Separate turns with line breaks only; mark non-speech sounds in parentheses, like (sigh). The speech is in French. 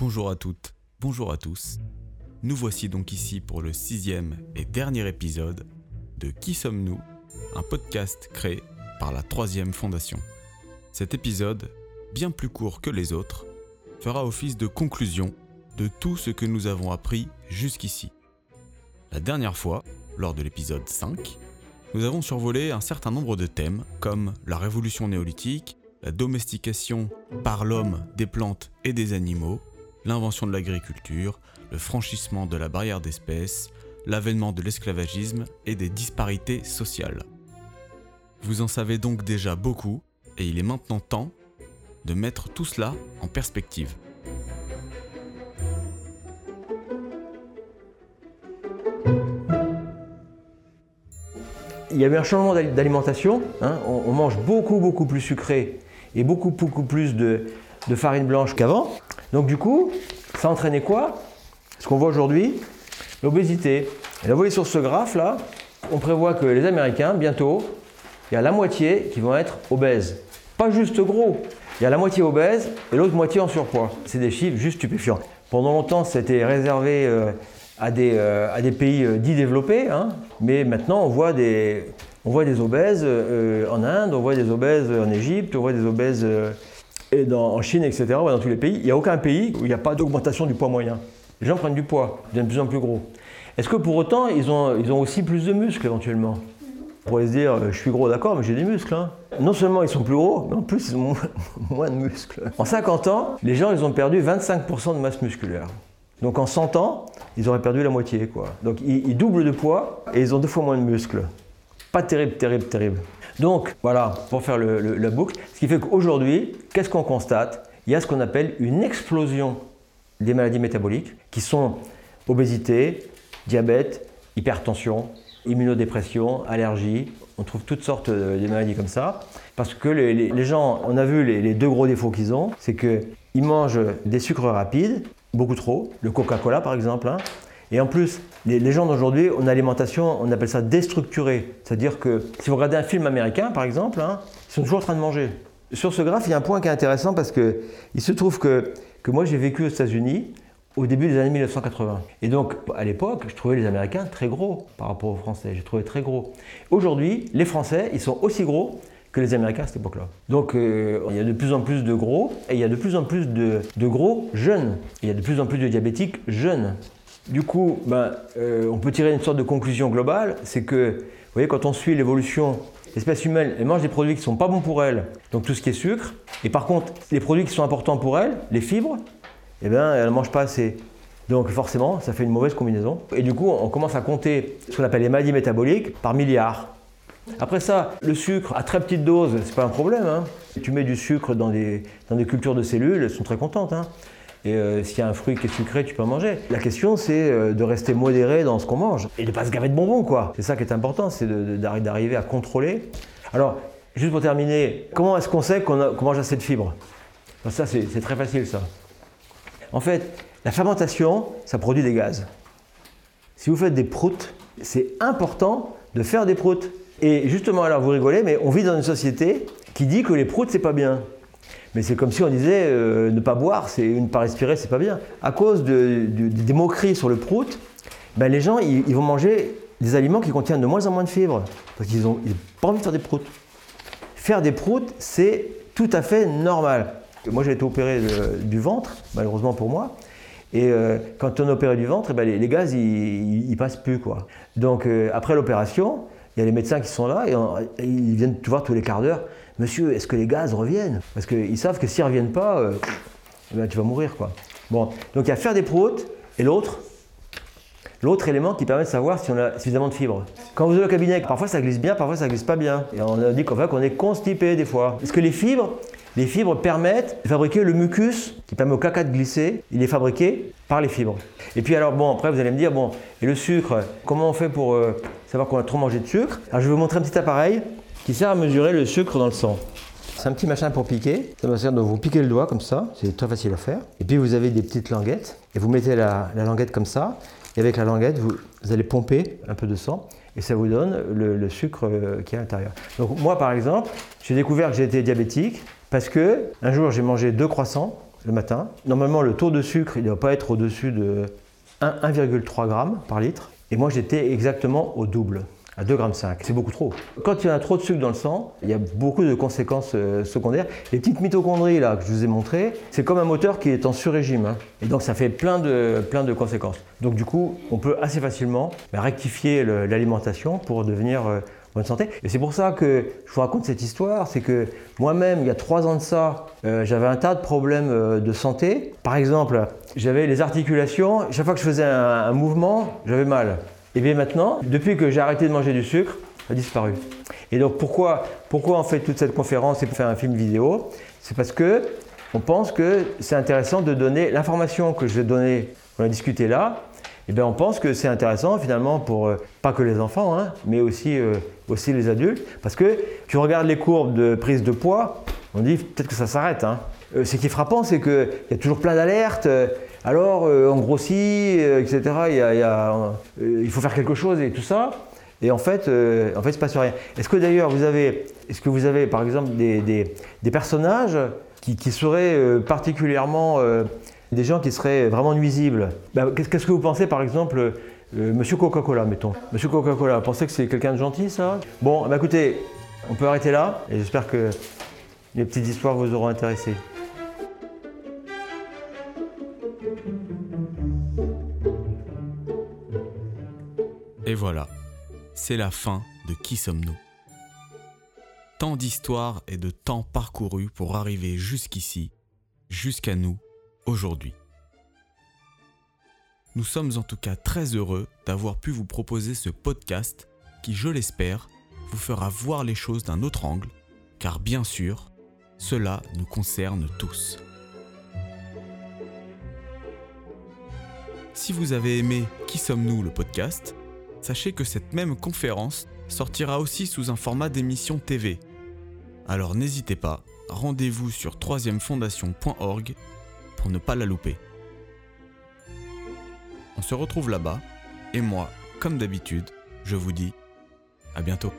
Bonjour à toutes, bonjour à tous. Nous voici donc ici pour le sixième et dernier épisode de Qui sommes-nous Un podcast créé par la Troisième Fondation. Cet épisode, bien plus court que les autres, fera office de conclusion de tout ce que nous avons appris jusqu'ici. La dernière fois, lors de l'épisode 5, nous avons survolé un certain nombre de thèmes comme la révolution néolithique, la domestication par l'homme des plantes et des animaux, l'invention de l'agriculture, le franchissement de la barrière d'espèces, l'avènement de l'esclavagisme et des disparités sociales. Vous en savez donc déjà beaucoup et il est maintenant temps de mettre tout cela en perspective.
Il y a eu un changement d'ali- d'alimentation. hein. On, on mange beaucoup, beaucoup plus sucré et beaucoup, beaucoup plus de, de farine blanche qu'avant. Donc, du coup, ça entraînait quoi? Ce qu'on voit aujourd'hui, l'obésité. Et là, vous voyez sur ce graphe-là, on prévoit que les Américains, bientôt, il y a la moitié qui vont être obèses. Pas juste gros. Il y a la moitié obèse et l'autre moitié en surpoids. C'est des chiffres juste stupéfiants. Pendant longtemps, c'était réservé euh, à, des, euh, à des pays euh, dits développés, hein. mais maintenant, on voit des, on voit des obèses en Inde, on voit des obèses en Égypte, on voit des obèses et dans- en Chine, etc., dans tous les pays. Il n'y a aucun pays où il n'y a pas d'augmentation du poids moyen. Les gens prennent du poids, ils deviennent de plus en plus gros. Est-ce que pour autant, ils ont, aussi plus de muscles éventuellement? On pourrait se dire, euh, je suis gros, d'accord, mais j'ai des muscles. hein. Non seulement ils sont plus gros, mais en plus ils ont moins, (laughs) de muscles. En 50 ans, les gens, ils ont perdu 25% de masse musculaire. Donc en 100 ans, ils auraient perdu la moitié. Quoi. Donc ils doublent de poids et ils ont deux fois moins de muscles. Terrible, terrible, terrible. Donc voilà, pour faire la boucle, ce qui fait qu'aujourd'hui, qu'est-ce qu'on constate? Il y a ce qu'on appelle une explosion des maladies métaboliques qui sont obésité, diabète, hypertension, immunodépression, allergie. On trouve toutes sortes de maladies comme ça. Parce que les, gens, on a vu les, les deux gros défauts qu'ils ont, c'est qu'ils mangent des sucres rapides, beaucoup trop, le Coca-Cola par exemple. hein. Et en plus, les, gens d'aujourd'hui ont une alimentation, on appelle ça déstructurée. C'est-à-dire que si vous regardez un film américain par exemple, hein, ils sont toujours en train de manger. Sur ce graphe, il y a un point qui est intéressant parce que il se trouve que, que moi j'ai vécu aux États-Unis au début des années 1980. Et donc, à l'époque, je trouvais les Américains très gros par rapport aux Français. J'ai trouvé très gros. Aujourd'hui, les Français, ils sont aussi gros que les Américains à cette époque-là. Donc, euh, il y a de plus en plus de gros et il y a de plus en plus de gros jeunes. Il y a de plus en plus de diabétiques jeunes. Du coup, ben, euh, on peut tirer une sorte de conclusion globale, c'est que, vous voyez, quand on suit l'évolution, l'espèce humaine, elle mange des produits qui ne sont pas bons pour elle, donc tout ce qui est sucre, et par contre, les produits qui sont importants pour elle, les fibres, eh bien, elle ne mange pas assez. Donc forcément, ça fait une mauvaise combinaison. Et du coup, on commence à compter ce qu'on appelle les maladies métaboliques par milliards. Après ça, le sucre à très petite dose, c'est pas un problème. hein. Tu mets du sucre dans des, dans des cultures de cellules, elles sont très contentes. hein. Et euh, s'il y a un fruit qui est sucré, tu peux en manger. La question, c'est euh, de rester modéré dans ce qu'on mange et de pas se gaver de bonbons, quoi. C'est ça qui est important, c'est d'arriver à contrôler. Alors, juste pour terminer, comment est-ce qu'on sait qu'on mange assez de fibres? Ça, c'est très facile, ça. En fait, la fermentation, ça produit des gaz. Si vous faites des proutes, c'est important de faire des proutes. Et justement, alors vous rigolez, mais on vit dans une société qui dit que les proutes, c'est pas bien. Mais c'est comme si on disait euh, ne pas boire, c'est ne pas respirer, c'est pas bien. À cause de- de- des moqueries sur le prout, ben, les gens ils, vont manger des aliments qui contiennent de moins en moins de fibres parce qu'ils n'ont pas envie de faire des proutes. Faire des proutes, c'est tout à fait normal. Moi, j'ai été opéré du ventre, malheureusement pour moi. Et euh, quand on opéré du ventre, eh ben, les, gaz, ils, ils passent plus. Quoi. Donc, euh, après l'opération, il y a les médecins qui sont là et, ils viennent te voir tous les quarts d'heure. Monsieur, est-ce que les gaz reviennent Parce qu'ils savent que s'ils ne reviennent pas, euh, eh ben, tu vas mourir. Quoi. Bon, donc il y a faire des proutes et l'autre, L'autre élément qui permet de savoir si on a suffisamment de fibres. Quand vous allez au cabinet, parfois ça glisse bien, parfois ça glisse pas bien. Et on a dit fait qu'on est constipé des fois. Parce que les fibres, les fibres permettent de fabriquer le mucus qui permet au caca de glisser? Il est fabriqué par les fibres. Et puis alors bon, après vous allez me dire bon, et le sucre, comment on fait pour euh, savoir qu'on a trop mangé de sucre Alors je vais vous montrer un petit appareil qui sert à mesurer le sucre dans le sang. C'est un petit machin pour piquer. Ça va servir de vous piquer le doigt comme ça. C'est très facile à faire. Et puis vous avez des petites languettes. Et vous mettez la, la languette comme ça. Et avec la languette, vous, vous allez pomper un peu de sang. Et ça vous donne le, le sucre euh, qui est à l'intérieur. Donc moi par exemple, j'ai découvert que j'étais diabétique parce que un jour j'ai mangé deux croissants le matin. Normalement, le taux de sucre, il ne doit pas être au-dessus de 1,3 g par litre. Et moi, j'étais exactement au double à 2,5 g. C'est beaucoup trop. Quand il y a trop de sucre dans le sang, il y a beaucoup de conséquences euh, secondaires. Les petites mitochondries là, que je vous ai montrées, c'est comme un moteur qui est en sur-régime. Hein. Et donc ça fait plein de, plein de conséquences. Donc du coup, on peut assez facilement bah, rectifier l'alimentation pour devenir euh, bonne santé. Et c'est pour ça que je vous raconte cette histoire, c'est que moi-même, il y a trois ans de ça, euh, j'avais un tas de problèmes de santé. Par exemple, j'avais les articulations, chaque fois que je faisais un mouvement, j'avais mal. Et bien maintenant, depuis que j'ai arrêté de manger du sucre, ça a disparu. Et donc pourquoi, pourquoi on fait toute cette conférence et pour faire un film vidéo? C'est parce que on pense que c'est intéressant de donner l'information que je vais donner, on a discuté là. Et bien on pense que c'est intéressant finalement pour euh, pas que les enfants, hein, mais aussi, euh, aussi les adultes, parce que tu regardes les courbes de prise de poids, on dit peut-être que ça s'arrête. Hein. Euh, ce qui est frappant, c'est qu'il y a toujours plein d'alertes. Alors, euh, on grossit, euh, etc. Euh, il, faut faire quelque chose et tout ça. Et en fait, en fait, il se passe rien. Est-ce que d'ailleurs, vous avez, est-ce que vous avez, par exemple, des, personnages qui, seraient particulièrement des gens qui seraient vraiment nuisibles? Ben, Qu'est-ce que vous pensez, par exemple, Monsieur Coca-Cola, mettons. Monsieur Coca-Cola, pensez que c'est quelqu'un de gentil, ça? Bon, ben, écoutez, on peut arrêter là, et j'espère que les petites histoires vous auront intéressé.
Et voilà, c'est la fin de Qui sommes-nous? Tant d'histoires et de temps parcourus pour arriver jusqu'ici, jusqu'à nous, aujourd'hui. Nous sommes en tout cas très heureux d'avoir pu vous proposer ce podcast qui, je l'espère, vous fera voir les choses d'un autre angle, car bien sûr, cela nous concerne tous. Si vous avez aimé Qui sommes-nous le podcast, sachez que cette même conférence sortira aussi sous un format d'émission TV. Alors n'hésitez pas, rendez-vous sur troisièmefondation.org pour ne pas la louper. On se retrouve là-bas, et moi, comme d'habitude, je vous dis à bientôt.